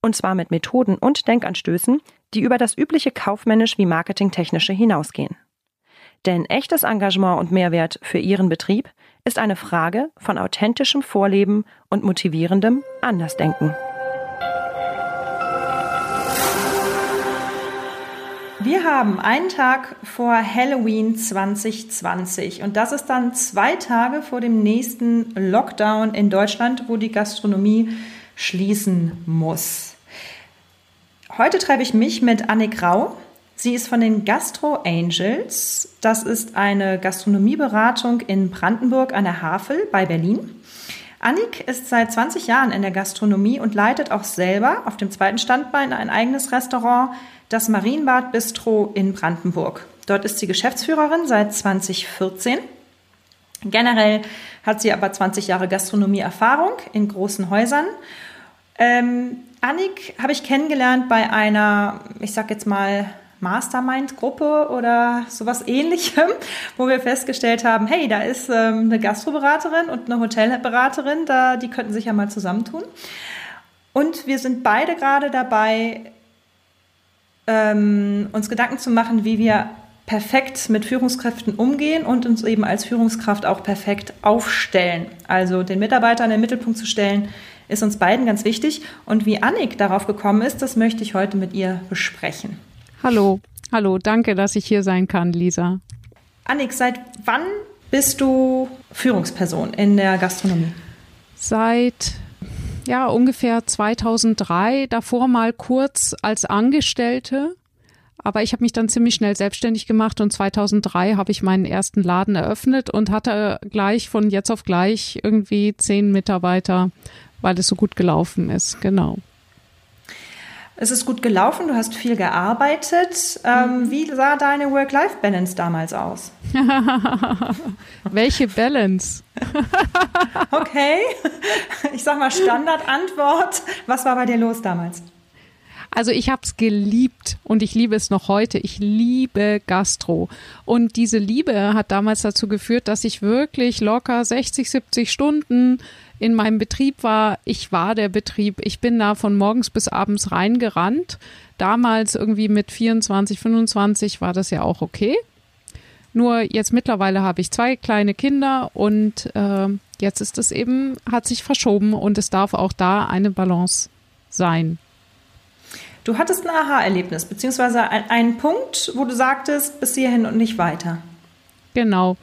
Und zwar mit Methoden und Denkanstößen, die über das übliche kaufmännisch wie marketingtechnische hinausgehen. Denn echtes Engagement und Mehrwert für Ihren Betrieb ist eine Frage von authentischem Vorleben und motivierendem Andersdenken. Wir haben einen Tag vor Halloween 2020 und das ist dann zwei Tage vor dem nächsten Lockdown in Deutschland, wo die Gastronomie schließen muss. Heute treibe ich mich mit Annik Rau. Sie ist von den Gastro Angels. Das ist eine Gastronomieberatung in Brandenburg an der Havel bei Berlin. Annik ist seit 20 Jahren in der Gastronomie und leitet auch selber auf dem zweiten Standbein ein eigenes Restaurant, das Marienbad Bistro in Brandenburg. Dort ist sie Geschäftsführerin seit 2014. Generell hat sie aber 20 Jahre Gastronomie-Erfahrung in großen Häusern. Ähm, Annik habe ich kennengelernt bei einer, ich sag jetzt mal, Mastermind-Gruppe oder sowas ähnlichem, wo wir festgestellt haben, hey, da ist ähm, eine Gastroberaterin und eine Hotelberaterin, da, die könnten sich ja mal zusammentun. Und wir sind beide gerade dabei, ähm, uns Gedanken zu machen, wie wir perfekt mit Führungskräften umgehen und uns eben als Führungskraft auch perfekt aufstellen. Also den Mitarbeiter in den Mittelpunkt zu stellen, ist uns beiden ganz wichtig. Und wie Annik darauf gekommen ist, das möchte ich heute mit ihr besprechen. Hallo, hallo, danke, dass ich hier sein kann, Lisa. Annik, seit wann bist du Führungsperson in der Gastronomie? Seit ja, ungefähr 2003, davor mal kurz als Angestellte. Aber ich habe mich dann ziemlich schnell selbstständig gemacht und 2003 habe ich meinen ersten Laden eröffnet und hatte gleich von jetzt auf gleich irgendwie zehn Mitarbeiter, weil es so gut gelaufen ist. Genau. Es ist gut gelaufen, du hast viel gearbeitet. Ähm, mhm. wie sah deine Work-Life-Balance damals aus? Welche Balance? okay, ich sag mal Standardantwort. Was war bei dir los damals? Also ich habe es geliebt und ich liebe es noch heute. Ich liebe Gastro. Und diese Liebe hat damals dazu geführt, dass ich wirklich locker 60, 70 Stunden in meinem Betrieb war, ich war der Betrieb. Ich bin da von morgens bis abends reingerannt. Damals irgendwie mit 24, 25 war das ja auch okay. Nur jetzt mittlerweile habe ich zwei kleine Kinder und äh, jetzt ist es eben, hat sich verschoben und es darf auch da eine Balance sein. Du hattest ein Aha-Erlebnis, beziehungsweise einen Punkt, wo du sagtest, bis hierhin und nicht weiter. Genau.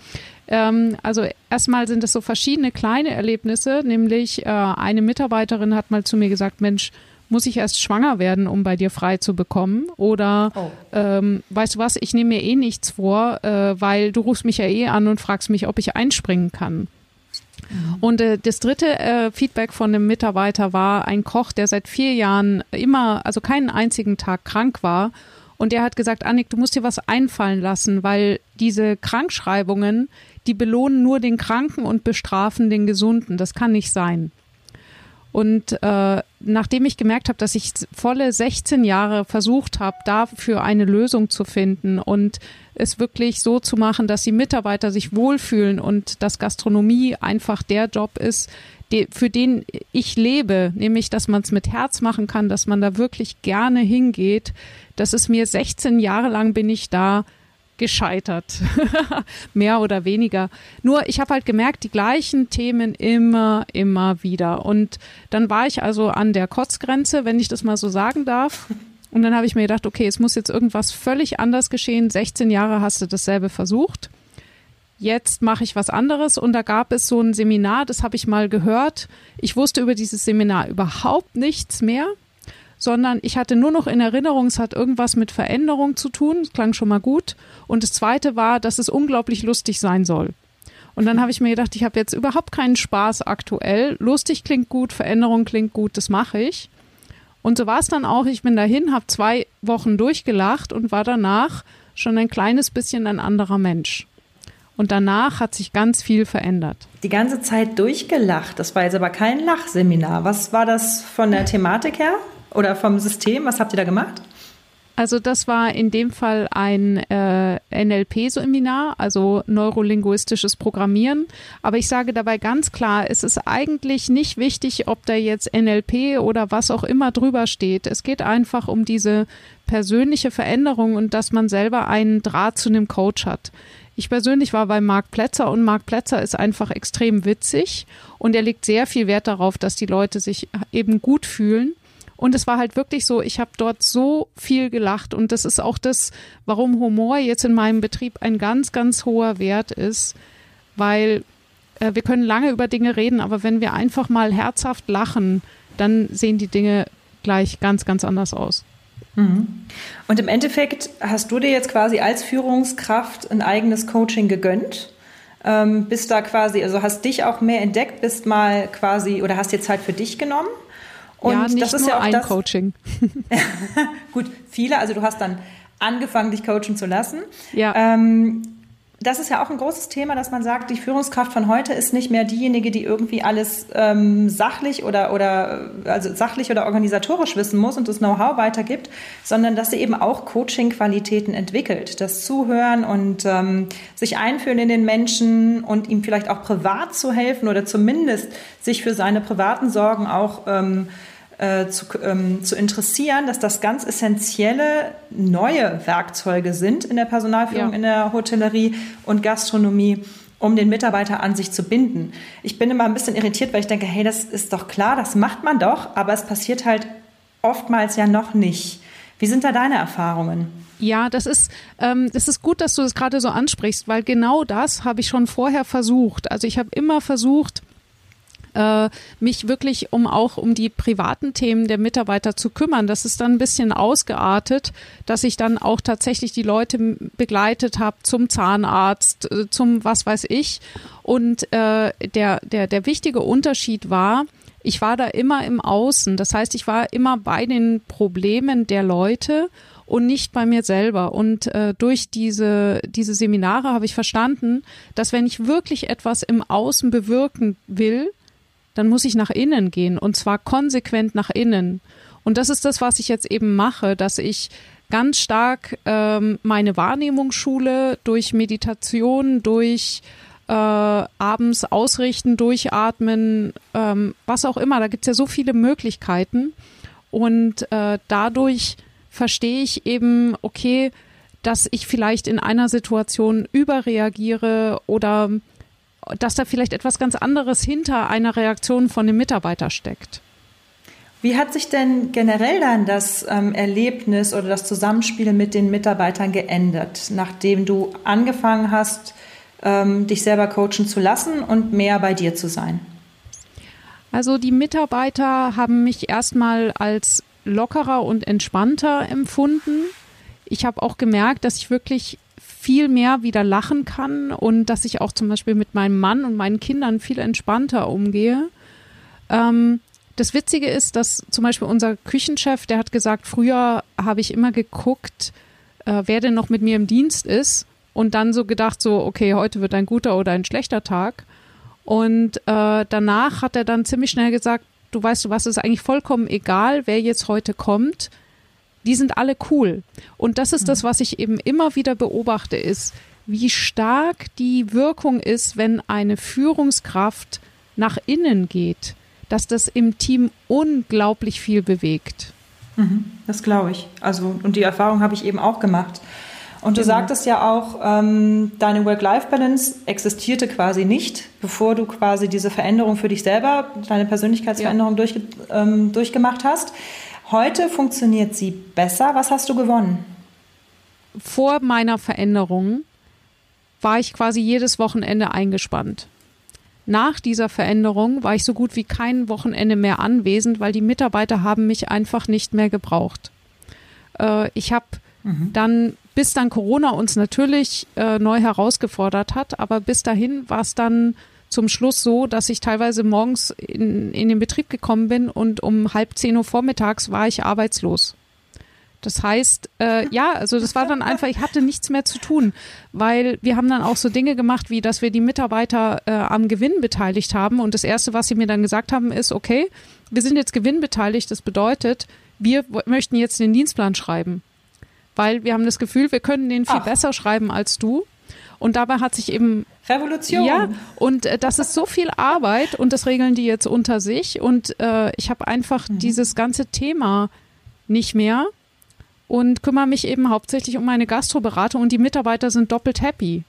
Ähm, also erstmal sind es so verschiedene kleine Erlebnisse, nämlich äh, eine Mitarbeiterin hat mal zu mir gesagt, Mensch, muss ich erst schwanger werden, um bei dir frei zu bekommen? Oder oh. ähm, weißt du was, ich nehme mir eh nichts vor, äh, weil du rufst mich ja eh an und fragst mich, ob ich einspringen kann. Und äh, das dritte äh, Feedback von dem Mitarbeiter war ein Koch, der seit vier Jahren immer, also keinen einzigen Tag krank war und er hat gesagt, Annik, du musst dir was einfallen lassen, weil diese Krankschreibungen, die belohnen nur den Kranken und bestrafen den Gesunden. Das kann nicht sein. Und äh, nachdem ich gemerkt habe, dass ich volle 16 Jahre versucht habe, dafür eine Lösung zu finden und es wirklich so zu machen, dass die Mitarbeiter sich wohlfühlen und dass Gastronomie einfach der Job ist, die, für den ich lebe, nämlich dass man es mit Herz machen kann, dass man da wirklich gerne hingeht. Das ist mir 16 Jahre lang bin ich da gescheitert, mehr oder weniger. Nur ich habe halt gemerkt, die gleichen Themen immer, immer wieder. Und dann war ich also an der Kotzgrenze, wenn ich das mal so sagen darf. Und dann habe ich mir gedacht, okay, es muss jetzt irgendwas völlig anders geschehen. 16 Jahre hast du dasselbe versucht jetzt mache ich was anderes und da gab es so ein Seminar, das habe ich mal gehört. Ich wusste über dieses Seminar überhaupt nichts mehr, sondern ich hatte nur noch in Erinnerung, es hat irgendwas mit Veränderung zu tun, das klang schon mal gut. Und das zweite war, dass es unglaublich lustig sein soll. Und dann habe ich mir gedacht, ich habe jetzt überhaupt keinen Spaß aktuell. Lustig klingt gut, Veränderung klingt gut, das mache ich. Und so war es dann auch. Ich bin dahin, habe zwei Wochen durchgelacht und war danach schon ein kleines bisschen ein anderer Mensch. Und danach hat sich ganz viel verändert. Die ganze Zeit durchgelacht. Das war jetzt aber kein Lachseminar. Was war das von der Thematik her oder vom System? Was habt ihr da gemacht? Also das war in dem Fall ein äh, NLP-Seminar, also neurolinguistisches Programmieren. Aber ich sage dabei ganz klar, es ist eigentlich nicht wichtig, ob da jetzt NLP oder was auch immer drüber steht. Es geht einfach um diese persönliche Veränderung und dass man selber einen Draht zu einem Coach hat. Ich persönlich war bei Marc Plätzer und Marc Plätzer ist einfach extrem witzig und er legt sehr viel Wert darauf, dass die Leute sich eben gut fühlen. Und es war halt wirklich so, ich habe dort so viel gelacht und das ist auch das, warum Humor jetzt in meinem Betrieb ein ganz, ganz hoher Wert ist, weil äh, wir können lange über Dinge reden, aber wenn wir einfach mal herzhaft lachen, dann sehen die Dinge gleich ganz, ganz anders aus. Mhm. Und im Endeffekt hast du dir jetzt quasi als Führungskraft ein eigenes Coaching gegönnt? Ähm, bist da quasi, also hast dich auch mehr entdeckt, bist mal quasi oder hast dir Zeit für dich genommen? Und ja, nicht das ist nur ja auch ein das, Coaching. Gut, viele. Also du hast dann angefangen, dich coachen zu lassen. Ja. Ähm, das ist ja auch ein großes Thema, dass man sagt, die Führungskraft von heute ist nicht mehr diejenige, die irgendwie alles ähm, sachlich oder, oder also sachlich oder organisatorisch wissen muss und das Know-how weitergibt, sondern dass sie eben auch Coaching-Qualitäten entwickelt. Das Zuhören und ähm, sich einfühlen in den Menschen und ihm vielleicht auch privat zu helfen oder zumindest sich für seine privaten Sorgen auch ähm, äh, zu, ähm, zu interessieren, dass das ganz essentielle neue Werkzeuge sind in der Personalführung, ja. in der Hotellerie und Gastronomie um den Mitarbeiter an sich zu binden. Ich bin immer ein bisschen irritiert, weil ich denke, hey, das ist doch klar, das macht man doch, aber es passiert halt oftmals ja noch nicht. Wie sind da deine Erfahrungen? Ja, das ist, ähm, das ist gut, dass du das gerade so ansprichst, weil genau das habe ich schon vorher versucht. Also ich habe immer versucht, äh, mich wirklich um auch um die privaten Themen der Mitarbeiter zu kümmern. Das ist dann ein bisschen ausgeartet, dass ich dann auch tatsächlich die Leute begleitet habe zum Zahnarzt, äh, zum was weiß ich. Und äh, der, der, der wichtige Unterschied war, ich war da immer im Außen. Das heißt, ich war immer bei den Problemen der Leute und nicht bei mir selber. Und äh, durch diese, diese Seminare habe ich verstanden, dass wenn ich wirklich etwas im Außen bewirken will, dann muss ich nach innen gehen und zwar konsequent nach innen. Und das ist das, was ich jetzt eben mache, dass ich ganz stark ähm, meine Wahrnehmung schule durch Meditation, durch äh, abends ausrichten, durchatmen, ähm, was auch immer. Da gibt es ja so viele Möglichkeiten. Und äh, dadurch verstehe ich eben, okay, dass ich vielleicht in einer Situation überreagiere oder dass da vielleicht etwas ganz anderes hinter einer Reaktion von dem Mitarbeiter steckt. Wie hat sich denn generell dann das ähm, Erlebnis oder das Zusammenspiel mit den Mitarbeitern geändert, nachdem du angefangen hast, ähm, dich selber coachen zu lassen und mehr bei dir zu sein? Also die Mitarbeiter haben mich erstmal als lockerer und entspannter empfunden. Ich habe auch gemerkt, dass ich wirklich viel mehr wieder lachen kann und dass ich auch zum Beispiel mit meinem Mann und meinen Kindern viel entspannter umgehe. Ähm, das Witzige ist, dass zum Beispiel unser Küchenchef, der hat gesagt, früher habe ich immer geguckt, äh, wer denn noch mit mir im Dienst ist und dann so gedacht, so, okay, heute wird ein guter oder ein schlechter Tag. Und äh, danach hat er dann ziemlich schnell gesagt, du weißt du was, ist eigentlich vollkommen egal, wer jetzt heute kommt die sind alle cool. Und das ist das, mhm. was ich eben immer wieder beobachte, ist, wie stark die Wirkung ist, wenn eine Führungskraft nach innen geht, dass das im Team unglaublich viel bewegt. Mhm, das glaube ich. Also, und die Erfahrung habe ich eben auch gemacht. Und du genau. sagtest ja auch, ähm, deine Work-Life-Balance existierte quasi nicht, bevor du quasi diese Veränderung für dich selber, deine Persönlichkeitsveränderung ja. durch, ähm, durchgemacht hast. Heute funktioniert sie besser. Was hast du gewonnen? Vor meiner Veränderung war ich quasi jedes Wochenende eingespannt. Nach dieser Veränderung war ich so gut wie kein Wochenende mehr anwesend, weil die Mitarbeiter haben mich einfach nicht mehr gebraucht. Äh, ich habe mhm. dann, bis dann Corona uns natürlich äh, neu herausgefordert hat, aber bis dahin war es dann zum Schluss so, dass ich teilweise morgens in, in den Betrieb gekommen bin und um halb zehn Uhr vormittags war ich arbeitslos. Das heißt, äh, ja, also das war dann einfach, ich hatte nichts mehr zu tun, weil wir haben dann auch so Dinge gemacht, wie dass wir die Mitarbeiter äh, am Gewinn beteiligt haben. Und das Erste, was sie mir dann gesagt haben, ist, okay, wir sind jetzt gewinnbeteiligt, das bedeutet, wir möchten jetzt den Dienstplan schreiben. Weil wir haben das Gefühl, wir können den viel Ach. besser schreiben als du. Und dabei hat sich eben Revolution. Ja, und äh, das ist so viel Arbeit und das regeln die jetzt unter sich. Und äh, ich habe einfach mhm. dieses ganze Thema nicht mehr und kümmere mich eben hauptsächlich um meine Gastroberatung und die Mitarbeiter sind doppelt happy.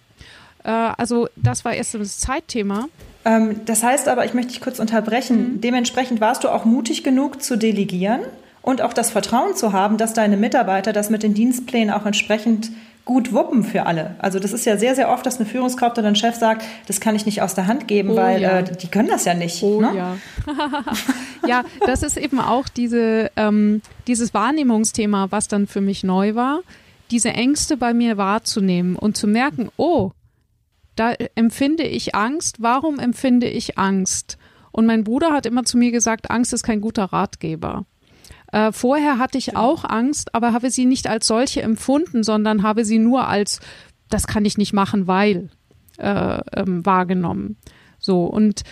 Äh, also das war erst das Zeitthema. Ähm, das heißt aber, ich möchte dich kurz unterbrechen. Mhm. Dementsprechend warst du auch mutig genug zu delegieren und auch das Vertrauen zu haben, dass deine Mitarbeiter das mit den Dienstplänen auch entsprechend gut wuppen für alle. Also das ist ja sehr, sehr oft, dass eine Führungskraft oder ein Chef sagt, das kann ich nicht aus der Hand geben, oh, weil ja. äh, die können das ja nicht. Oh, ne? ja. ja, das ist eben auch diese, ähm, dieses Wahrnehmungsthema, was dann für mich neu war, diese Ängste bei mir wahrzunehmen und zu merken, oh, da empfinde ich Angst, warum empfinde ich Angst? Und mein Bruder hat immer zu mir gesagt, Angst ist kein guter Ratgeber. Äh, vorher hatte ich auch Angst, aber habe sie nicht als solche empfunden, sondern habe sie nur als, das kann ich nicht machen, weil äh, ähm, wahrgenommen. So, und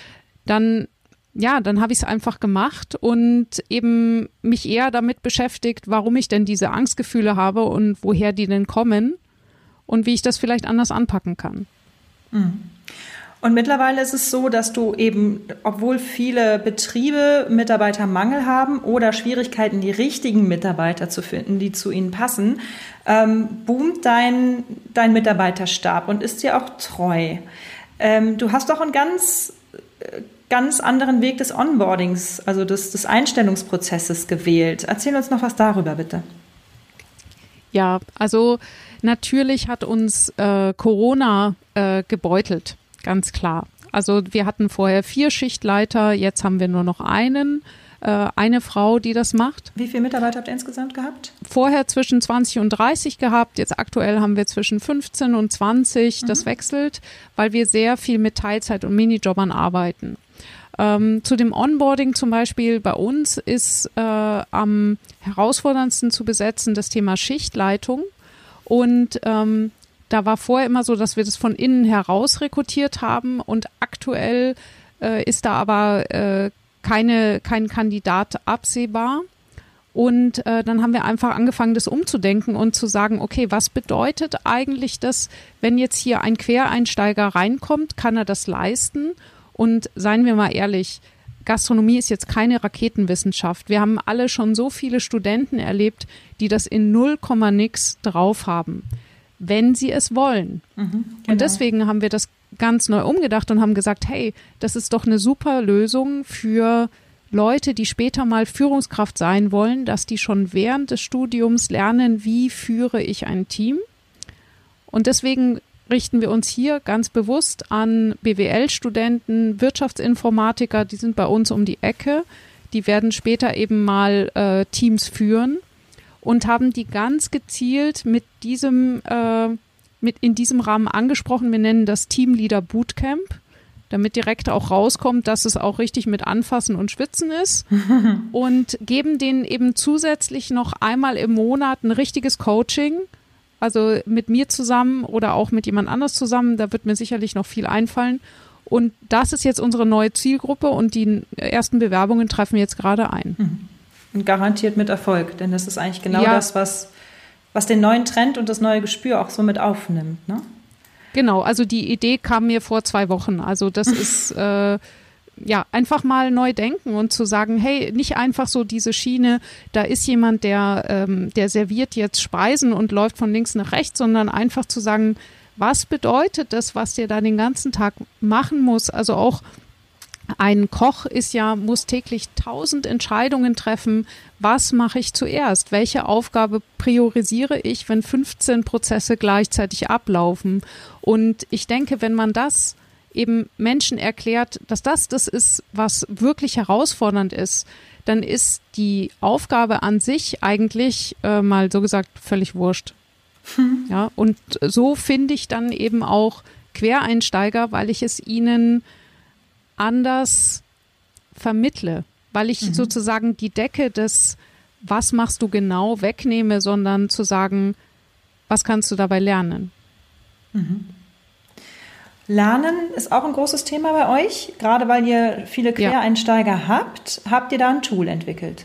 dann ja, dann habe ich es einfach gemacht und eben mich eher damit beschäftigt, warum ich denn diese Angstgefühle habe und woher die denn kommen und wie ich das vielleicht anders anpacken kann. Mhm. Und mittlerweile ist es so, dass du eben, obwohl viele Betriebe Mitarbeitermangel haben oder Schwierigkeiten, die richtigen Mitarbeiter zu finden, die zu ihnen passen, ähm, boomt dein, dein Mitarbeiterstab und ist dir auch treu. Ähm, du hast doch einen ganz, ganz anderen Weg des Onboardings, also des, des Einstellungsprozesses gewählt. Erzähl uns noch was darüber, bitte. Ja, also natürlich hat uns äh, Corona äh, gebeutelt ganz klar. Also wir hatten vorher vier Schichtleiter, jetzt haben wir nur noch einen äh, eine Frau, die das macht. Wie viele Mitarbeiter habt ihr insgesamt gehabt? Vorher zwischen 20 und 30 gehabt. Jetzt aktuell haben wir zwischen 15 und 20. Mhm. Das wechselt, weil wir sehr viel mit Teilzeit- und Minijobbern arbeiten. Ähm, zu dem Onboarding zum Beispiel bei uns ist äh, am herausforderndsten zu besetzen das Thema Schichtleitung. Und ähm, da war vorher immer so, dass wir das von innen heraus rekrutiert haben und aktuell äh, ist da aber äh, keine, kein Kandidat absehbar. Und äh, dann haben wir einfach angefangen, das umzudenken und zu sagen, okay, was bedeutet eigentlich das, wenn jetzt hier ein Quereinsteiger reinkommt, kann er das leisten? Und seien wir mal ehrlich, Gastronomie ist jetzt keine Raketenwissenschaft. Wir haben alle schon so viele Studenten erlebt, die das in 0, nix drauf haben wenn sie es wollen. Mhm, genau. Und deswegen haben wir das ganz neu umgedacht und haben gesagt, hey, das ist doch eine super Lösung für Leute, die später mal Führungskraft sein wollen, dass die schon während des Studiums lernen, wie führe ich ein Team. Und deswegen richten wir uns hier ganz bewusst an BWL-Studenten, Wirtschaftsinformatiker, die sind bei uns um die Ecke. Die werden später eben mal äh, Teams führen und haben die ganz gezielt mit diesem, äh, mit in diesem Rahmen angesprochen. Wir nennen das Teamleader Bootcamp, damit direkt auch rauskommt, dass es auch richtig mit Anfassen und Schwitzen ist und geben denen eben zusätzlich noch einmal im Monat ein richtiges Coaching. Also mit mir zusammen oder auch mit jemand anders zusammen, da wird mir sicherlich noch viel einfallen. Und das ist jetzt unsere neue Zielgruppe und die ersten Bewerbungen treffen wir jetzt gerade ein. Mhm. Und garantiert mit Erfolg, denn das ist eigentlich genau ja. das, was, was den neuen Trend und das neue Gespür auch so mit aufnimmt. Ne? Genau, also die Idee kam mir vor zwei Wochen. Also das ist äh, ja einfach mal neu denken und zu sagen, hey, nicht einfach so diese Schiene, da ist jemand, der, ähm, der serviert jetzt Speisen und läuft von links nach rechts, sondern einfach zu sagen, was bedeutet das, was der da den ganzen Tag machen muss? Also auch ein Koch ist ja, muss täglich tausend Entscheidungen treffen. Was mache ich zuerst? Welche Aufgabe priorisiere ich, wenn 15 Prozesse gleichzeitig ablaufen? Und ich denke, wenn man das eben Menschen erklärt, dass das das ist, was wirklich herausfordernd ist, dann ist die Aufgabe an sich eigentlich äh, mal so gesagt völlig wurscht. Hm. Ja, und so finde ich dann eben auch Quereinsteiger, weil ich es ihnen anders vermittle, weil ich mhm. sozusagen die Decke des was machst du genau wegnehme, sondern zu sagen, was kannst du dabei lernen? Mhm. Lernen ist auch ein großes Thema bei euch, gerade weil ihr viele Quereinsteiger ja. habt. Habt ihr da ein Tool entwickelt?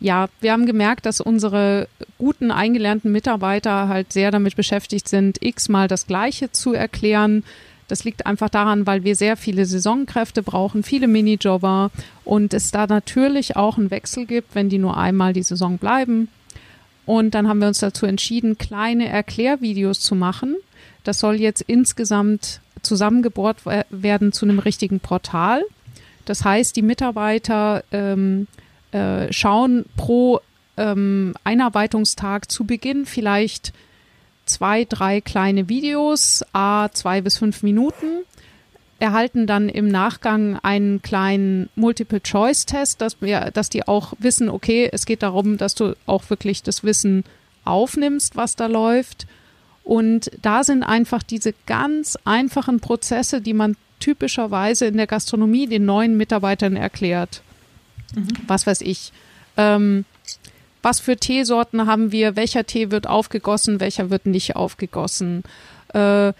Ja, wir haben gemerkt, dass unsere guten eingelernten Mitarbeiter halt sehr damit beschäftigt sind, x-mal das Gleiche zu erklären. Das liegt einfach daran, weil wir sehr viele Saisonkräfte brauchen, viele Minijobber und es da natürlich auch einen Wechsel gibt, wenn die nur einmal die Saison bleiben. Und dann haben wir uns dazu entschieden, kleine Erklärvideos zu machen. Das soll jetzt insgesamt zusammengebohrt werden zu einem richtigen Portal. Das heißt, die Mitarbeiter ähm, äh, schauen pro ähm, Einarbeitungstag zu Beginn vielleicht zwei, drei kleine Videos, a zwei bis fünf Minuten, erhalten dann im Nachgang einen kleinen Multiple-Choice-Test, dass wir, dass die auch wissen, okay, es geht darum, dass du auch wirklich das Wissen aufnimmst, was da läuft. Und da sind einfach diese ganz einfachen Prozesse, die man typischerweise in der Gastronomie den neuen Mitarbeitern erklärt. Mhm. Was weiß ich. Ähm, was für Teesorten haben wir? Welcher Tee wird aufgegossen? Welcher wird nicht aufgegossen? Äh,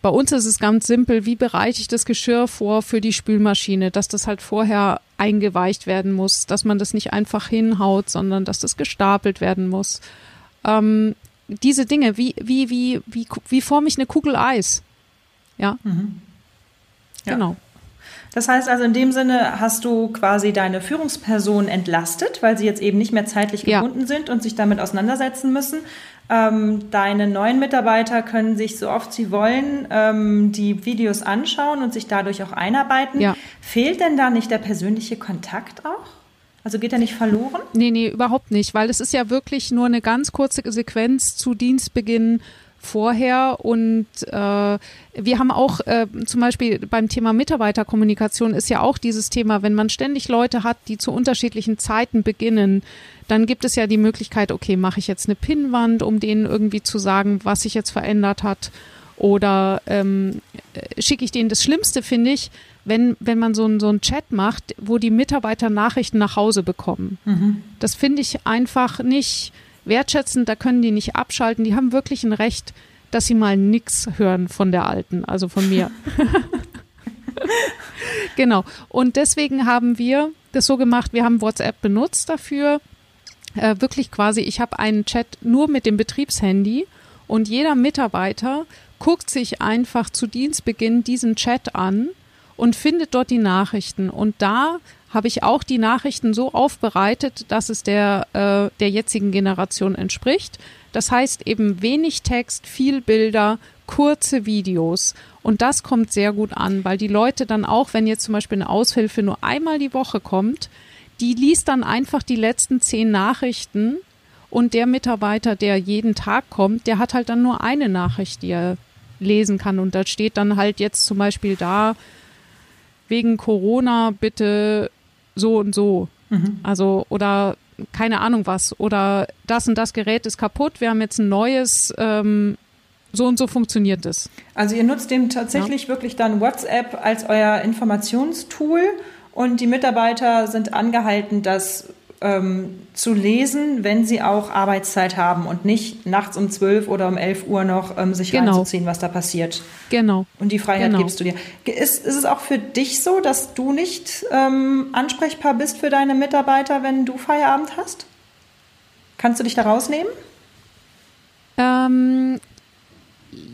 bei uns ist es ganz simpel, wie bereite ich das Geschirr vor für die Spülmaschine, dass das halt vorher eingeweicht werden muss, dass man das nicht einfach hinhaut, sondern dass das gestapelt werden muss. Ähm, diese Dinge, wie, wie, wie, wie, wie forme ich eine Kugel Eis? Ja. Mhm. ja. Genau. Das heißt also, in dem Sinne hast du quasi deine Führungsperson entlastet, weil sie jetzt eben nicht mehr zeitlich gebunden ja. sind und sich damit auseinandersetzen müssen. Ähm, deine neuen Mitarbeiter können sich so oft sie wollen ähm, die Videos anschauen und sich dadurch auch einarbeiten. Ja. Fehlt denn da nicht der persönliche Kontakt auch? Also geht er nicht verloren? Nee, nee, überhaupt nicht, weil es ist ja wirklich nur eine ganz kurze Sequenz zu Dienstbeginn vorher und äh, wir haben auch äh, zum Beispiel beim Thema Mitarbeiterkommunikation ist ja auch dieses Thema, wenn man ständig Leute hat, die zu unterschiedlichen Zeiten beginnen, dann gibt es ja die Möglichkeit, okay, mache ich jetzt eine Pinnwand, um denen irgendwie zu sagen, was sich jetzt verändert hat oder ähm, schicke ich denen das Schlimmste, finde ich, wenn, wenn man so, ein, so einen Chat macht, wo die Mitarbeiter Nachrichten nach Hause bekommen. Mhm. Das finde ich einfach nicht wertschätzend, da können die nicht abschalten. Die haben wirklich ein Recht, dass sie mal nichts hören von der Alten, also von mir. genau. Und deswegen haben wir das so gemacht, wir haben WhatsApp benutzt dafür. Äh, wirklich quasi, ich habe einen Chat nur mit dem Betriebshandy und jeder Mitarbeiter guckt sich einfach zu Dienstbeginn diesen Chat an und findet dort die Nachrichten. Und da habe ich auch die Nachrichten so aufbereitet, dass es der, äh, der jetzigen Generation entspricht. Das heißt eben wenig Text, viel Bilder, kurze Videos. Und das kommt sehr gut an, weil die Leute dann auch, wenn jetzt zum Beispiel eine Aushilfe nur einmal die Woche kommt, die liest dann einfach die letzten zehn Nachrichten und der Mitarbeiter, der jeden Tag kommt, der hat halt dann nur eine Nachricht, die er lesen kann. Und da steht dann halt jetzt zum Beispiel da, wegen Corona bitte so und so. Mhm. Also, oder keine Ahnung was. Oder das und das Gerät ist kaputt, wir haben jetzt ein neues, ähm, so und so funktioniert es. Also ihr nutzt dem tatsächlich ja. wirklich dann WhatsApp als euer Informationstool und die Mitarbeiter sind angehalten, das ähm, zu lesen, wenn sie auch Arbeitszeit haben und nicht nachts um 12 oder um 11 Uhr noch ähm, sich genau. reinzuziehen, was da passiert. Genau. Und die Freiheit genau. gibst du dir. Ist, ist es auch für dich so, dass du nicht ähm, ansprechbar bist für deine Mitarbeiter, wenn du Feierabend hast? Kannst du dich da rausnehmen? Ähm,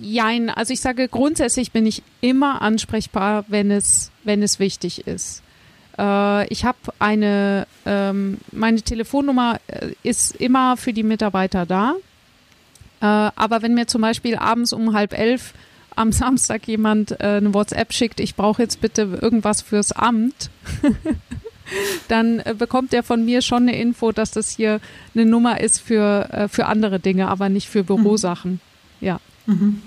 Jein, also ich sage grundsätzlich bin ich immer ansprechbar, wenn es, wenn es wichtig ist. Äh, ich habe eine, ähm, meine Telefonnummer äh, ist immer für die Mitarbeiter da. Äh, aber wenn mir zum Beispiel abends um halb elf am Samstag jemand äh, eine WhatsApp schickt, ich brauche jetzt bitte irgendwas fürs Amt, dann äh, bekommt er von mir schon eine Info, dass das hier eine Nummer ist für, äh, für andere Dinge, aber nicht für Bürosachen. Mhm. Ja. Mhm.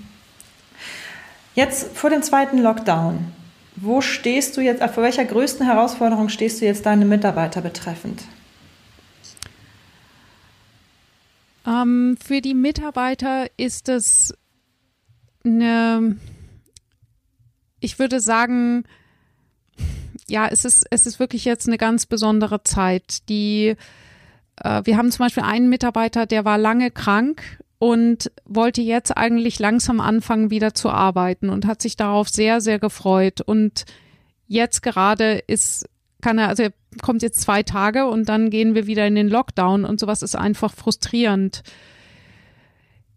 Jetzt vor dem zweiten Lockdown. Wo stehst du jetzt, vor welcher größten Herausforderung stehst du jetzt deine Mitarbeiter betreffend? Ähm, für die Mitarbeiter ist es eine, ich würde sagen, ja, es ist, es ist wirklich jetzt eine ganz besondere Zeit. Die, äh, wir haben zum Beispiel einen Mitarbeiter, der war lange krank und wollte jetzt eigentlich langsam anfangen, wieder zu arbeiten und hat sich darauf sehr, sehr gefreut. Und jetzt gerade ist, kann er, also er kommt jetzt zwei Tage und dann gehen wir wieder in den Lockdown und sowas ist einfach frustrierend.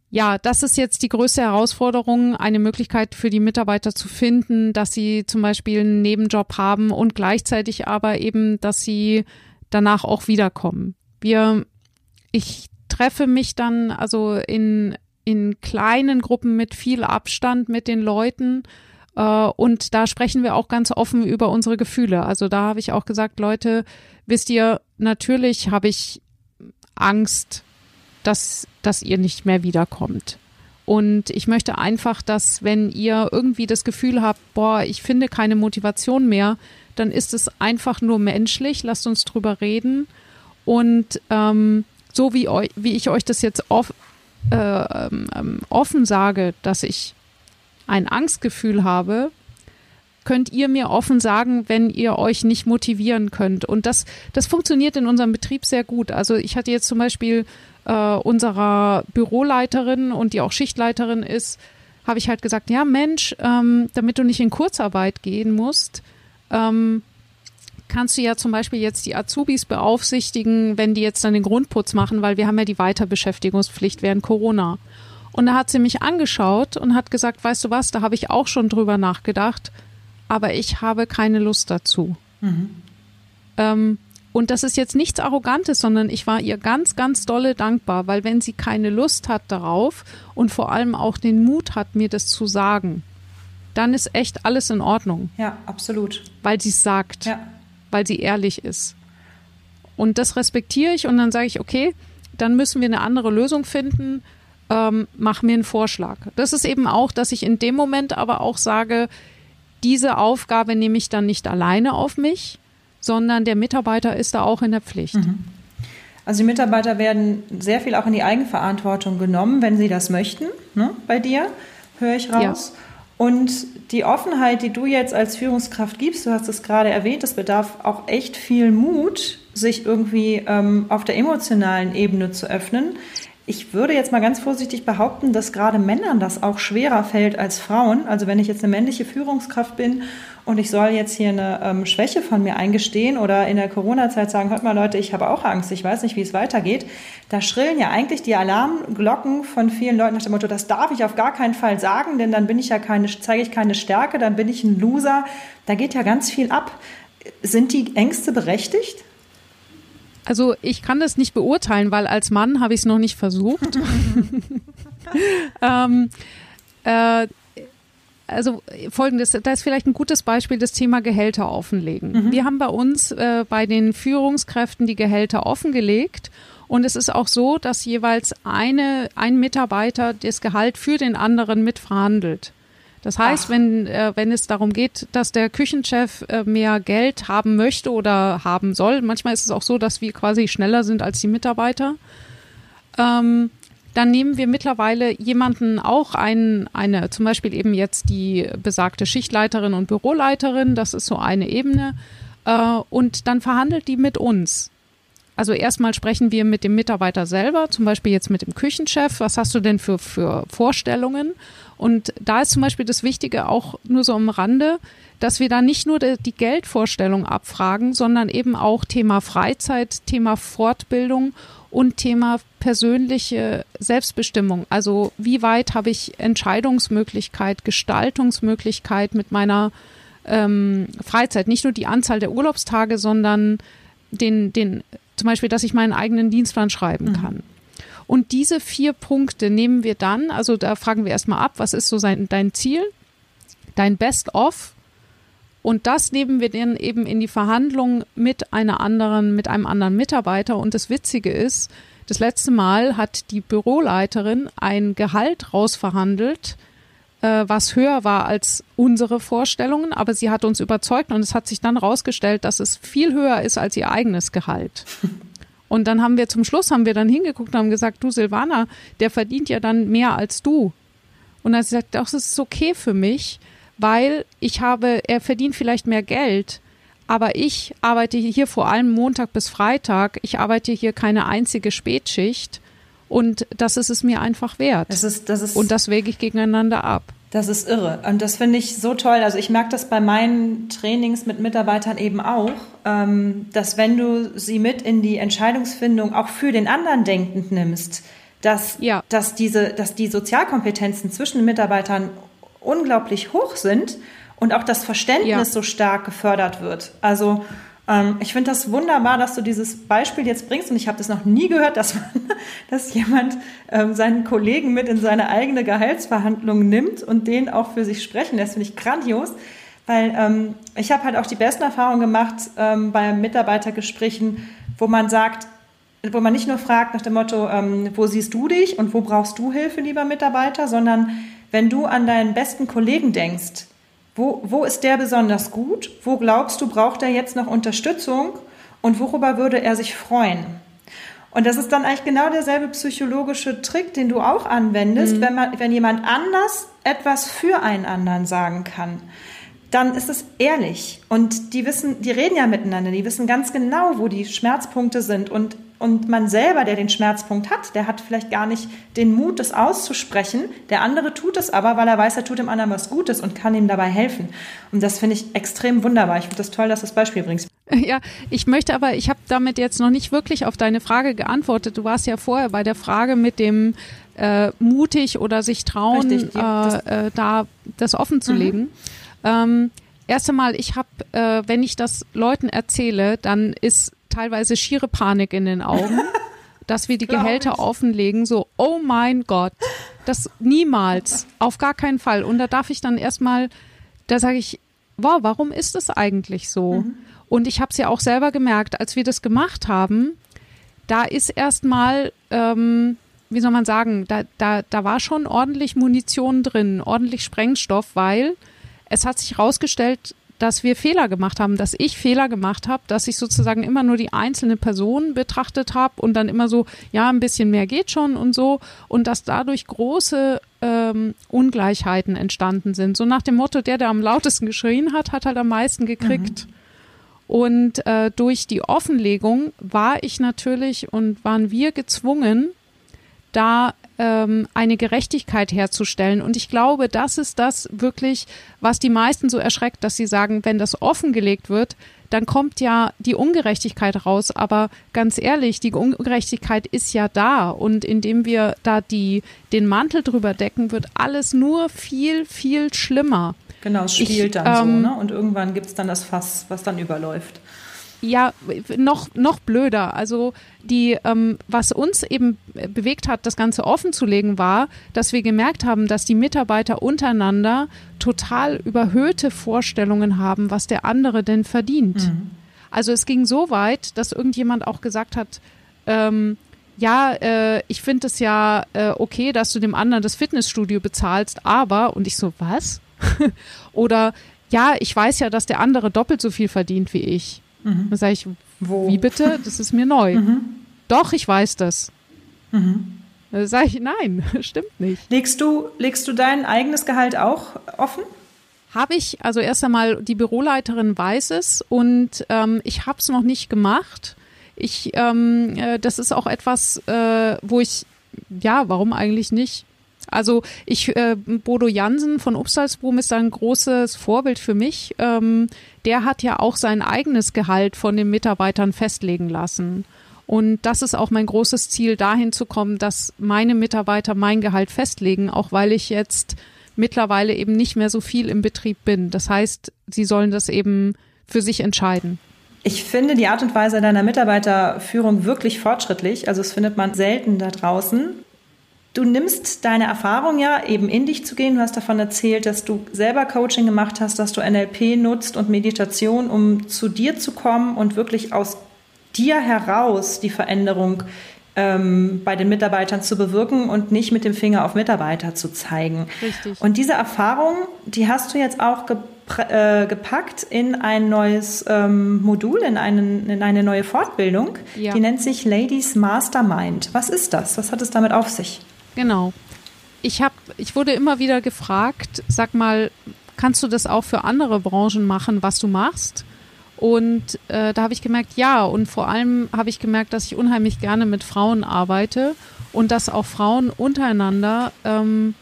Ja, das ist jetzt die größte Herausforderung, eine Möglichkeit für die Mitarbeiter zu finden, dass sie zum Beispiel einen Nebenjob haben und gleichzeitig aber eben, dass sie danach auch wiederkommen. Wir, ich treffe mich dann also in, in kleinen Gruppen mit viel Abstand mit den Leuten. Äh, und da sprechen wir auch ganz offen über unsere Gefühle. Also da habe ich auch gesagt, Leute, wisst ihr, natürlich habe ich Angst, dass, dass ihr nicht mehr wiederkommt. Und ich möchte einfach, dass wenn ihr irgendwie das Gefühl habt, boah, ich finde keine Motivation mehr, dann ist es einfach nur menschlich. Lasst uns drüber reden. Und ähm, so wie, eu, wie ich euch das jetzt off, äh, ähm, offen sage, dass ich ein Angstgefühl habe, könnt ihr mir offen sagen, wenn ihr euch nicht motivieren könnt. Und das, das funktioniert in unserem Betrieb sehr gut. Also ich hatte jetzt zum Beispiel äh, unserer Büroleiterin und die auch Schichtleiterin ist, habe ich halt gesagt, ja Mensch, ähm, damit du nicht in Kurzarbeit gehen musst, ähm, kannst du ja zum Beispiel jetzt die Azubis beaufsichtigen, wenn die jetzt dann den Grundputz machen, weil wir haben ja die Weiterbeschäftigungspflicht während Corona. Und da hat sie mich angeschaut und hat gesagt, weißt du was, da habe ich auch schon drüber nachgedacht, aber ich habe keine Lust dazu. Mhm. Ähm, und das ist jetzt nichts Arrogantes, sondern ich war ihr ganz, ganz dolle dankbar, weil wenn sie keine Lust hat darauf und vor allem auch den Mut hat, mir das zu sagen, dann ist echt alles in Ordnung. Ja, absolut. Weil sie es sagt. Ja weil sie ehrlich ist. Und das respektiere ich und dann sage ich, okay, dann müssen wir eine andere Lösung finden, ähm, mach mir einen Vorschlag. Das ist eben auch, dass ich in dem Moment aber auch sage, diese Aufgabe nehme ich dann nicht alleine auf mich, sondern der Mitarbeiter ist da auch in der Pflicht. Mhm. Also die Mitarbeiter werden sehr viel auch in die Eigenverantwortung genommen, wenn sie das möchten, ne, bei dir, höre ich raus. Ja. Und die Offenheit, die du jetzt als Führungskraft gibst, du hast es gerade erwähnt, es bedarf auch echt viel Mut, sich irgendwie ähm, auf der emotionalen Ebene zu öffnen. Ich würde jetzt mal ganz vorsichtig behaupten, dass gerade Männern das auch schwerer fällt als Frauen. Also wenn ich jetzt eine männliche Führungskraft bin und ich soll jetzt hier eine ähm, Schwäche von mir eingestehen oder in der Corona-Zeit sagen, hört mal Leute, ich habe auch Angst, ich weiß nicht, wie es weitergeht, da schrillen ja eigentlich die Alarmglocken von vielen Leuten nach dem Motto, das darf ich auf gar keinen Fall sagen, denn dann bin ich ja keine, zeige ich keine Stärke, dann bin ich ein Loser. Da geht ja ganz viel ab. Sind die Ängste berechtigt? Also ich kann das nicht beurteilen, weil als Mann habe ich es noch nicht versucht. ähm, äh, also folgendes, da ist vielleicht ein gutes Beispiel das Thema Gehälter offenlegen. Mhm. Wir haben bei uns äh, bei den Führungskräften die Gehälter offengelegt und es ist auch so, dass jeweils eine, ein Mitarbeiter das Gehalt für den anderen mitverhandelt. Das heißt, wenn, äh, wenn es darum geht, dass der Küchenchef äh, mehr Geld haben möchte oder haben soll, manchmal ist es auch so, dass wir quasi schneller sind als die Mitarbeiter, ähm, dann nehmen wir mittlerweile jemanden auch ein, eine, zum Beispiel eben jetzt die besagte Schichtleiterin und Büroleiterin, das ist so eine Ebene, äh, und dann verhandelt die mit uns. Also erstmal sprechen wir mit dem Mitarbeiter selber, zum Beispiel jetzt mit dem Küchenchef. Was hast du denn für, für Vorstellungen? Und da ist zum Beispiel das Wichtige auch nur so am Rande, dass wir da nicht nur die Geldvorstellung abfragen, sondern eben auch Thema Freizeit, Thema Fortbildung und Thema persönliche Selbstbestimmung. Also wie weit habe ich Entscheidungsmöglichkeit, Gestaltungsmöglichkeit mit meiner ähm, Freizeit? Nicht nur die Anzahl der Urlaubstage, sondern den, den, zum Beispiel, dass ich meinen eigenen Dienstplan schreiben mhm. kann. Und diese vier Punkte nehmen wir dann, also da fragen wir erstmal ab, was ist so sein, dein Ziel, dein Best-of und das nehmen wir dann eben in die Verhandlung mit einer anderen, mit einem anderen Mitarbeiter. Und das Witzige ist, das letzte Mal hat die Büroleiterin ein Gehalt rausverhandelt, äh, was höher war als unsere Vorstellungen, aber sie hat uns überzeugt und es hat sich dann rausgestellt, dass es viel höher ist als ihr eigenes Gehalt. Und dann haben wir zum Schluss haben wir dann hingeguckt und haben gesagt, du Silvana, der verdient ja dann mehr als du. Und dann hat sie gesagt, das ist okay für mich, weil ich habe, er verdient vielleicht mehr Geld, aber ich arbeite hier vor allem Montag bis Freitag. Ich arbeite hier keine einzige Spätschicht. Und das ist es mir einfach wert. Das ist, das ist, und das wäge ich gegeneinander ab. Das ist irre. Und das finde ich so toll. Also ich merke das bei meinen Trainings mit Mitarbeitern eben auch, ähm, dass wenn du sie mit in die Entscheidungsfindung auch für den anderen denkend nimmst, dass, ja. dass, diese, dass die Sozialkompetenzen zwischen den Mitarbeitern unglaublich hoch sind und auch das Verständnis ja. so stark gefördert wird. Also ähm, ich finde das wunderbar, dass du dieses Beispiel jetzt bringst und ich habe das noch nie gehört, dass, man, dass jemand ähm, seinen Kollegen mit in seine eigene Gehaltsverhandlung nimmt und den auch für sich sprechen lässt. Finde ich grandios, weil ähm, ich habe halt auch die besten Erfahrungen gemacht ähm, bei Mitarbeitergesprächen, wo man sagt, wo man nicht nur fragt nach dem Motto, ähm, wo siehst du dich und wo brauchst du Hilfe, lieber Mitarbeiter, sondern wenn du an deinen besten Kollegen denkst, wo, wo ist der besonders gut? Wo glaubst du, braucht er jetzt noch Unterstützung? Und worüber würde er sich freuen? Und das ist dann eigentlich genau derselbe psychologische Trick, den du auch anwendest, mhm. wenn, man, wenn jemand anders etwas für einen anderen sagen kann. Dann ist es ehrlich. Und die wissen, die reden ja miteinander, die wissen ganz genau, wo die Schmerzpunkte sind. Und und man selber, der den Schmerzpunkt hat, der hat vielleicht gar nicht den Mut, das auszusprechen. Der andere tut es aber, weil er weiß, er tut dem anderen was Gutes und kann ihm dabei helfen. Und das finde ich extrem wunderbar. Ich finde das toll, dass du das Beispiel bringst. Ja, ich möchte aber, ich habe damit jetzt noch nicht wirklich auf deine Frage geantwortet. Du warst ja vorher bei der Frage mit dem äh, mutig oder sich trauen, Richtig, äh, äh, da das offen zu mhm. legen. Ähm, erst einmal, ich habe, äh, wenn ich das Leuten erzähle, dann ist teilweise schiere Panik in den Augen, dass wir die Gehälter offenlegen, so, oh mein Gott, das niemals, auf gar keinen Fall. Und da darf ich dann erstmal, da sage ich, wow, warum ist es eigentlich so? Mhm. Und ich habe es ja auch selber gemerkt, als wir das gemacht haben, da ist erstmal, ähm, wie soll man sagen, da, da, da war schon ordentlich Munition drin, ordentlich Sprengstoff, weil es hat sich herausgestellt, dass wir Fehler gemacht haben, dass ich Fehler gemacht habe, dass ich sozusagen immer nur die einzelne Person betrachtet habe und dann immer so, ja, ein bisschen mehr geht schon und so und dass dadurch große ähm, Ungleichheiten entstanden sind. So nach dem Motto, der, der am lautesten geschrien hat, hat halt am meisten gekriegt. Mhm. Und äh, durch die Offenlegung war ich natürlich und waren wir gezwungen, da ähm, eine Gerechtigkeit herzustellen. Und ich glaube, das ist das wirklich, was die meisten so erschreckt, dass sie sagen, wenn das offengelegt wird, dann kommt ja die Ungerechtigkeit raus. Aber ganz ehrlich, die Ungerechtigkeit ist ja da. Und indem wir da die, den Mantel drüber decken, wird alles nur viel, viel schlimmer. Genau, es spielt ich, dann ähm, so, ne? Und irgendwann gibt es dann das Fass, was dann überläuft ja, noch, noch blöder. Also die, ähm, was uns eben bewegt hat, das Ganze offen zu legen, war, dass wir gemerkt haben, dass die Mitarbeiter untereinander total überhöhte Vorstellungen haben, was der andere denn verdient. Mhm. Also es ging so weit, dass irgendjemand auch gesagt hat, ähm, ja, äh, ich finde es ja äh, okay, dass du dem anderen das Fitnessstudio bezahlst, aber, und ich so, was? Oder ja, ich weiß ja, dass der andere doppelt so viel verdient wie ich. Mhm. Dann sage ich, Wo? wie bitte? Das ist mir neu. Mhm. Doch, ich weiß das. Mhm. Dann sage ich, nein, stimmt nicht. Legst du, legst du dein eigenes Gehalt auch offen? Habe ich, also erst einmal, die Büroleiterin weiß es und ähm, ich habe es noch nicht gemacht. Ich, ähm, äh, das ist auch etwas, äh, wo ich, ja, warum eigentlich nicht? Also ich, äh, Bodo Jansen von Upsalsboom ist ein großes Vorbild für mich. Ähm, der hat ja auch sein eigenes Gehalt von den Mitarbeitern festlegen lassen. Und das ist auch mein großes Ziel, dahin zu kommen, dass meine Mitarbeiter mein Gehalt festlegen, auch weil ich jetzt mittlerweile eben nicht mehr so viel im Betrieb bin. Das heißt, sie sollen das eben für sich entscheiden. Ich finde die Art und Weise deiner Mitarbeiterführung wirklich fortschrittlich. Also es findet man selten da draußen. Du nimmst deine Erfahrung ja, eben in dich zu gehen. Du hast davon erzählt, dass du selber Coaching gemacht hast, dass du NLP nutzt und Meditation, um zu dir zu kommen und wirklich aus dir heraus die Veränderung ähm, bei den Mitarbeitern zu bewirken und nicht mit dem Finger auf Mitarbeiter zu zeigen. Richtig. Und diese Erfahrung, die hast du jetzt auch äh, gepackt in ein neues ähm, Modul, in, einen, in eine neue Fortbildung. Ja. Die nennt sich Ladies Mastermind. Was ist das? Was hat es damit auf sich? Genau. Ich habe, ich wurde immer wieder gefragt, sag mal, kannst du das auch für andere Branchen machen, was du machst? Und äh, da habe ich gemerkt, ja, und vor allem habe ich gemerkt, dass ich unheimlich gerne mit Frauen arbeite und dass auch Frauen untereinander ähm,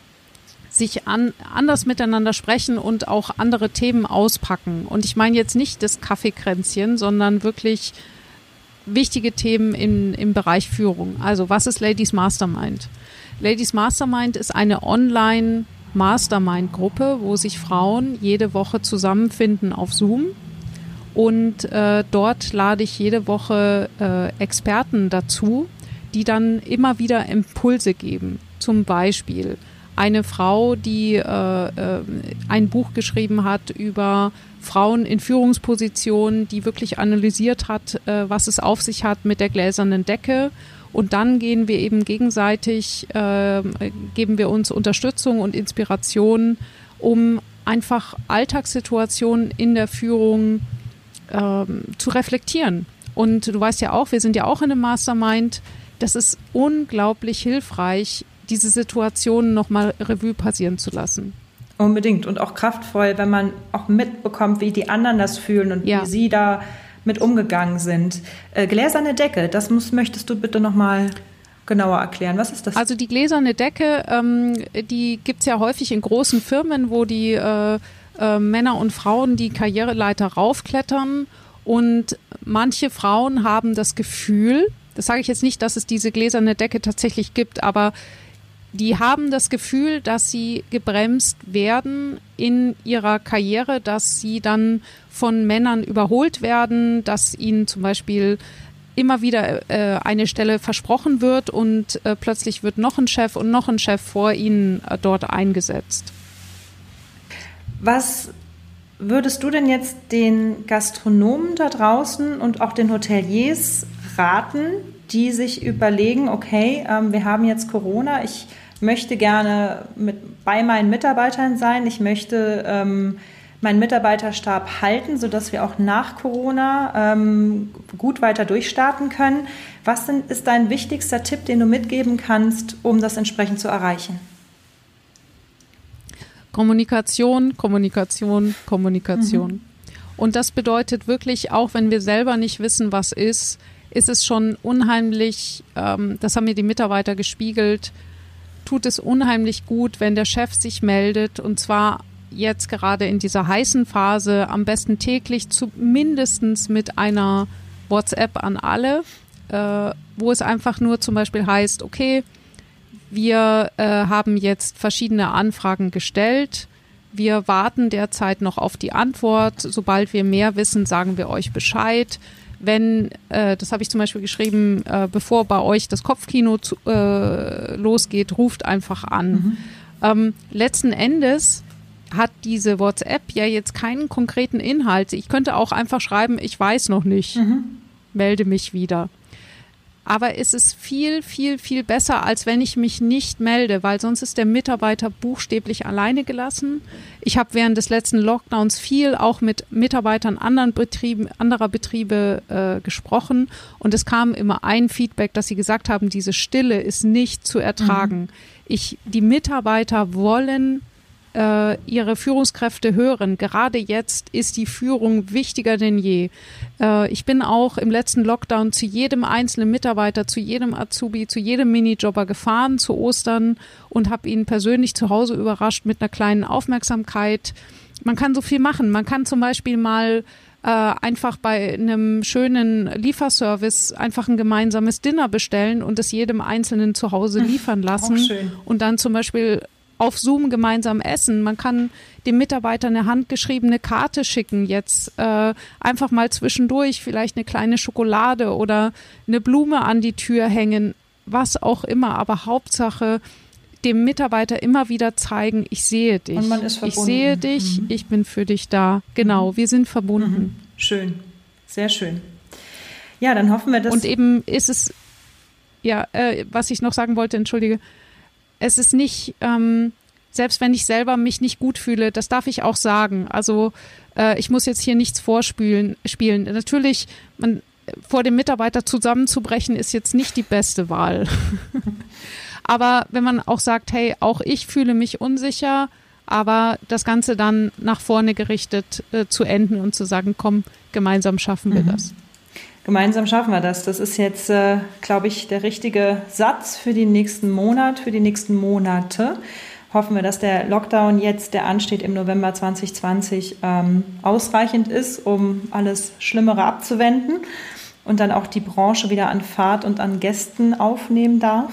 sich an, anders miteinander sprechen und auch andere Themen auspacken. Und ich meine jetzt nicht das Kaffeekränzchen, sondern wirklich wichtige Themen im, im Bereich Führung. Also was ist Ladies Mastermind? Ladies Mastermind ist eine Online- Mastermind-Gruppe, wo sich Frauen jede Woche zusammenfinden auf Zoom. Und äh, dort lade ich jede Woche äh, Experten dazu, die dann immer wieder Impulse geben. Zum Beispiel eine Frau, die äh, äh, ein Buch geschrieben hat über Frauen in Führungspositionen, die wirklich analysiert hat, äh, was es auf sich hat mit der gläsernen Decke und dann gehen wir eben gegenseitig, äh, geben wir uns Unterstützung und Inspiration, um einfach Alltagssituationen in der Führung äh, zu reflektieren. Und du weißt ja auch, wir sind ja auch in einem Mastermind. Das ist unglaublich hilfreich, diese Situationen nochmal Revue passieren zu lassen. Unbedingt und auch kraftvoll, wenn man auch mitbekommt, wie die anderen das fühlen und ja. wie sie da mit umgegangen sind. Äh, gläserne Decke, das muss, möchtest du bitte nochmal genauer erklären. Was ist das? Also die gläserne Decke, ähm, die es ja häufig in großen Firmen, wo die äh, äh, Männer und Frauen die Karriereleiter raufklettern und manche Frauen haben das Gefühl, das sage ich jetzt nicht, dass es diese gläserne Decke tatsächlich gibt, aber die haben das Gefühl, dass sie gebremst werden in ihrer Karriere, dass sie dann von Männern überholt werden, dass ihnen zum Beispiel immer wieder äh, eine Stelle versprochen wird und äh, plötzlich wird noch ein Chef und noch ein Chef vor ihnen äh, dort eingesetzt. Was würdest du denn jetzt den Gastronomen da draußen und auch den Hoteliers raten, die sich überlegen, okay, ähm, wir haben jetzt Corona, ich möchte gerne mit, bei meinen Mitarbeitern sein, ich möchte ähm, meinen Mitarbeiterstab halten, sodass wir auch nach Corona ähm, gut weiter durchstarten können. Was denn, ist dein wichtigster Tipp, den du mitgeben kannst, um das entsprechend zu erreichen? Kommunikation, Kommunikation, Kommunikation. Mhm. Und das bedeutet wirklich, auch wenn wir selber nicht wissen, was ist, ist es schon unheimlich, ähm, das haben mir die Mitarbeiter gespiegelt, tut es unheimlich gut, wenn der Chef sich meldet und zwar jetzt gerade in dieser heißen Phase am besten täglich zumindest mit einer WhatsApp an alle, äh, wo es einfach nur zum Beispiel heißt, okay, wir äh, haben jetzt verschiedene Anfragen gestellt. Wir warten derzeit noch auf die Antwort. Sobald wir mehr wissen, sagen wir euch Bescheid wenn, äh, das habe ich zum Beispiel geschrieben, äh, bevor bei euch das Kopfkino zu, äh, losgeht, ruft einfach an. Mhm. Ähm, letzten Endes hat diese WhatsApp ja jetzt keinen konkreten Inhalt. Ich könnte auch einfach schreiben, ich weiß noch nicht, mhm. melde mich wieder. Aber es ist viel, viel, viel besser, als wenn ich mich nicht melde, weil sonst ist der Mitarbeiter buchstäblich alleine gelassen. Ich habe während des letzten Lockdowns viel auch mit Mitarbeitern anderen Betrieben, anderer Betriebe äh, gesprochen und es kam immer ein Feedback, dass sie gesagt haben, diese Stille ist nicht zu ertragen. Mhm. Ich, die Mitarbeiter wollen äh, ihre Führungskräfte hören. Gerade jetzt ist die Führung wichtiger denn je. Äh, ich bin auch im letzten Lockdown zu jedem einzelnen Mitarbeiter, zu jedem Azubi, zu jedem Minijobber gefahren zu Ostern und habe ihn persönlich zu Hause überrascht mit einer kleinen Aufmerksamkeit. Man kann so viel machen. Man kann zum Beispiel mal äh, einfach bei einem schönen Lieferservice einfach ein gemeinsames Dinner bestellen und es jedem Einzelnen zu Hause liefern lassen. Und dann zum Beispiel auf Zoom gemeinsam essen. Man kann dem Mitarbeiter eine handgeschriebene Karte schicken, jetzt äh, einfach mal zwischendurch vielleicht eine kleine Schokolade oder eine Blume an die Tür hängen, was auch immer. Aber Hauptsache dem Mitarbeiter immer wieder zeigen, ich sehe dich. Und man ist verbunden. Ich sehe dich, mhm. ich bin für dich da. Genau, mhm. wir sind verbunden. Mhm. Schön, sehr schön. Ja, dann hoffen wir, dass. Und eben ist es, ja, äh, was ich noch sagen wollte, entschuldige, es ist nicht, ähm, selbst wenn ich selber mich nicht gut fühle, das darf ich auch sagen. Also äh, ich muss jetzt hier nichts vorspielen. Spielen. Natürlich, man, vor dem Mitarbeiter zusammenzubrechen, ist jetzt nicht die beste Wahl. Aber wenn man auch sagt, hey, auch ich fühle mich unsicher, aber das Ganze dann nach vorne gerichtet äh, zu enden und zu sagen, komm, gemeinsam schaffen wir mhm. das. Gemeinsam schaffen wir das. Das ist jetzt, äh, glaube ich, der richtige Satz für den nächsten Monat, für die nächsten Monate. Hoffen wir, dass der Lockdown jetzt, der ansteht im November 2020, ähm, ausreichend ist, um alles Schlimmere abzuwenden und dann auch die Branche wieder an Fahrt und an Gästen aufnehmen darf.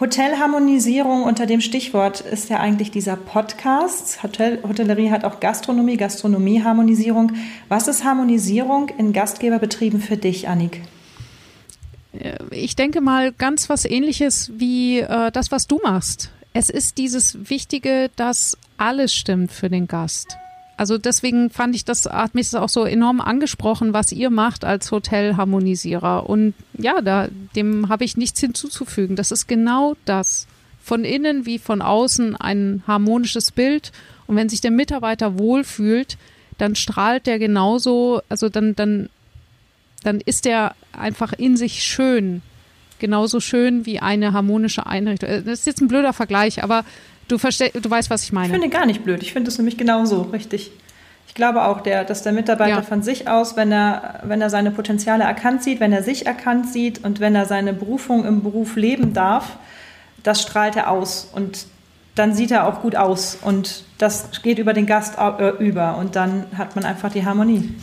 Hotelharmonisierung unter dem Stichwort ist ja eigentlich dieser Podcast. Hotel, Hotellerie hat auch Gastronomie, Gastronomieharmonisierung. Was ist Harmonisierung in Gastgeberbetrieben für dich, Annik? Äh, ich denke mal ganz was ähnliches wie äh, das, was du machst. Es ist dieses Wichtige, dass alles stimmt für den Gast. Also deswegen fand ich das, hat mich das auch so enorm angesprochen, was ihr macht als Hotelharmonisierer. Und ja, da, dem habe ich nichts hinzuzufügen. Das ist genau das. Von innen wie von außen ein harmonisches Bild. Und wenn sich der Mitarbeiter wohlfühlt, dann strahlt der genauso, also dann, dann, dann ist der einfach in sich schön. Genauso schön wie eine harmonische Einrichtung. Das ist jetzt ein blöder Vergleich, aber Du, versteh, du weißt, was ich meine. Ich finde gar nicht blöd. Ich finde es nämlich genauso, richtig. Ich glaube auch, der, dass der Mitarbeiter ja. von sich aus, wenn er, wenn er seine Potenziale erkannt sieht, wenn er sich erkannt sieht und wenn er seine Berufung im Beruf leben darf, das strahlt er aus. Und dann sieht er auch gut aus. Und das geht über den Gast äh, über. Und dann hat man einfach die Harmonie.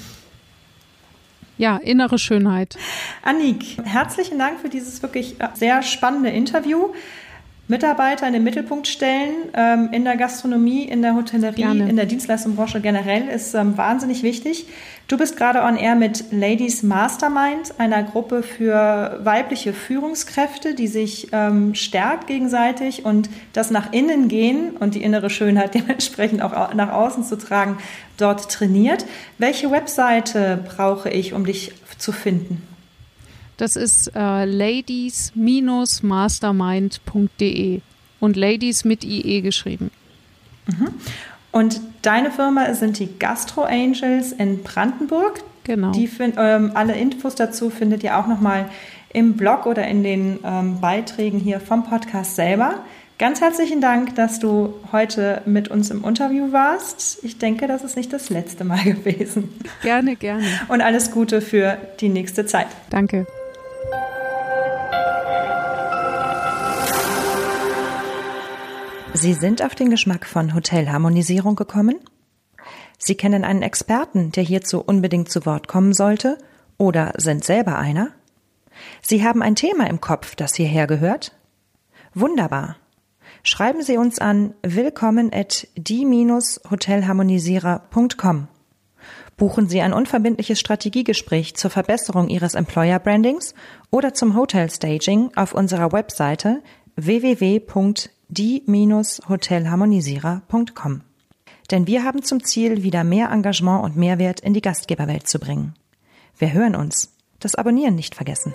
Ja, innere Schönheit. Annik, herzlichen Dank für dieses wirklich äh, sehr spannende Interview. Mitarbeiter in den Mittelpunkt stellen ähm, in der Gastronomie, in der Hotellerie, Gerne. in der Dienstleistungsbranche generell ist ähm, wahnsinnig wichtig. Du bist gerade on air mit Ladies Mastermind, einer Gruppe für weibliche Führungskräfte, die sich ähm, stärkt gegenseitig und das nach innen gehen und die innere Schönheit dementsprechend auch nach außen zu tragen, dort trainiert. Welche Webseite brauche ich, um dich zu finden? Das ist äh, ladies-mastermind.de und Ladies mit IE geschrieben. Mhm. Und deine Firma sind die Gastro Angels in Brandenburg. Genau. Die ähm, alle Infos dazu findet ihr auch nochmal im Blog oder in den ähm, Beiträgen hier vom Podcast selber. Ganz herzlichen Dank, dass du heute mit uns im Interview warst. Ich denke, das ist nicht das letzte Mal gewesen. Gerne, gerne. Und alles Gute für die nächste Zeit. Danke. Sie sind auf den Geschmack von Hotelharmonisierung gekommen? Sie kennen einen Experten, der hierzu unbedingt zu Wort kommen sollte? Oder sind selber einer? Sie haben ein Thema im Kopf, das hierher gehört? Wunderbar. Schreiben Sie uns an willkommen at die-hotelharmonisierer.com. Buchen Sie ein unverbindliches Strategiegespräch zur Verbesserung Ihres Employer Brandings oder zum Hotel Staging auf unserer Webseite www die-hotelharmonisierer.com. Denn wir haben zum Ziel, wieder mehr Engagement und Mehrwert in die Gastgeberwelt zu bringen. Wir hören uns. Das Abonnieren nicht vergessen.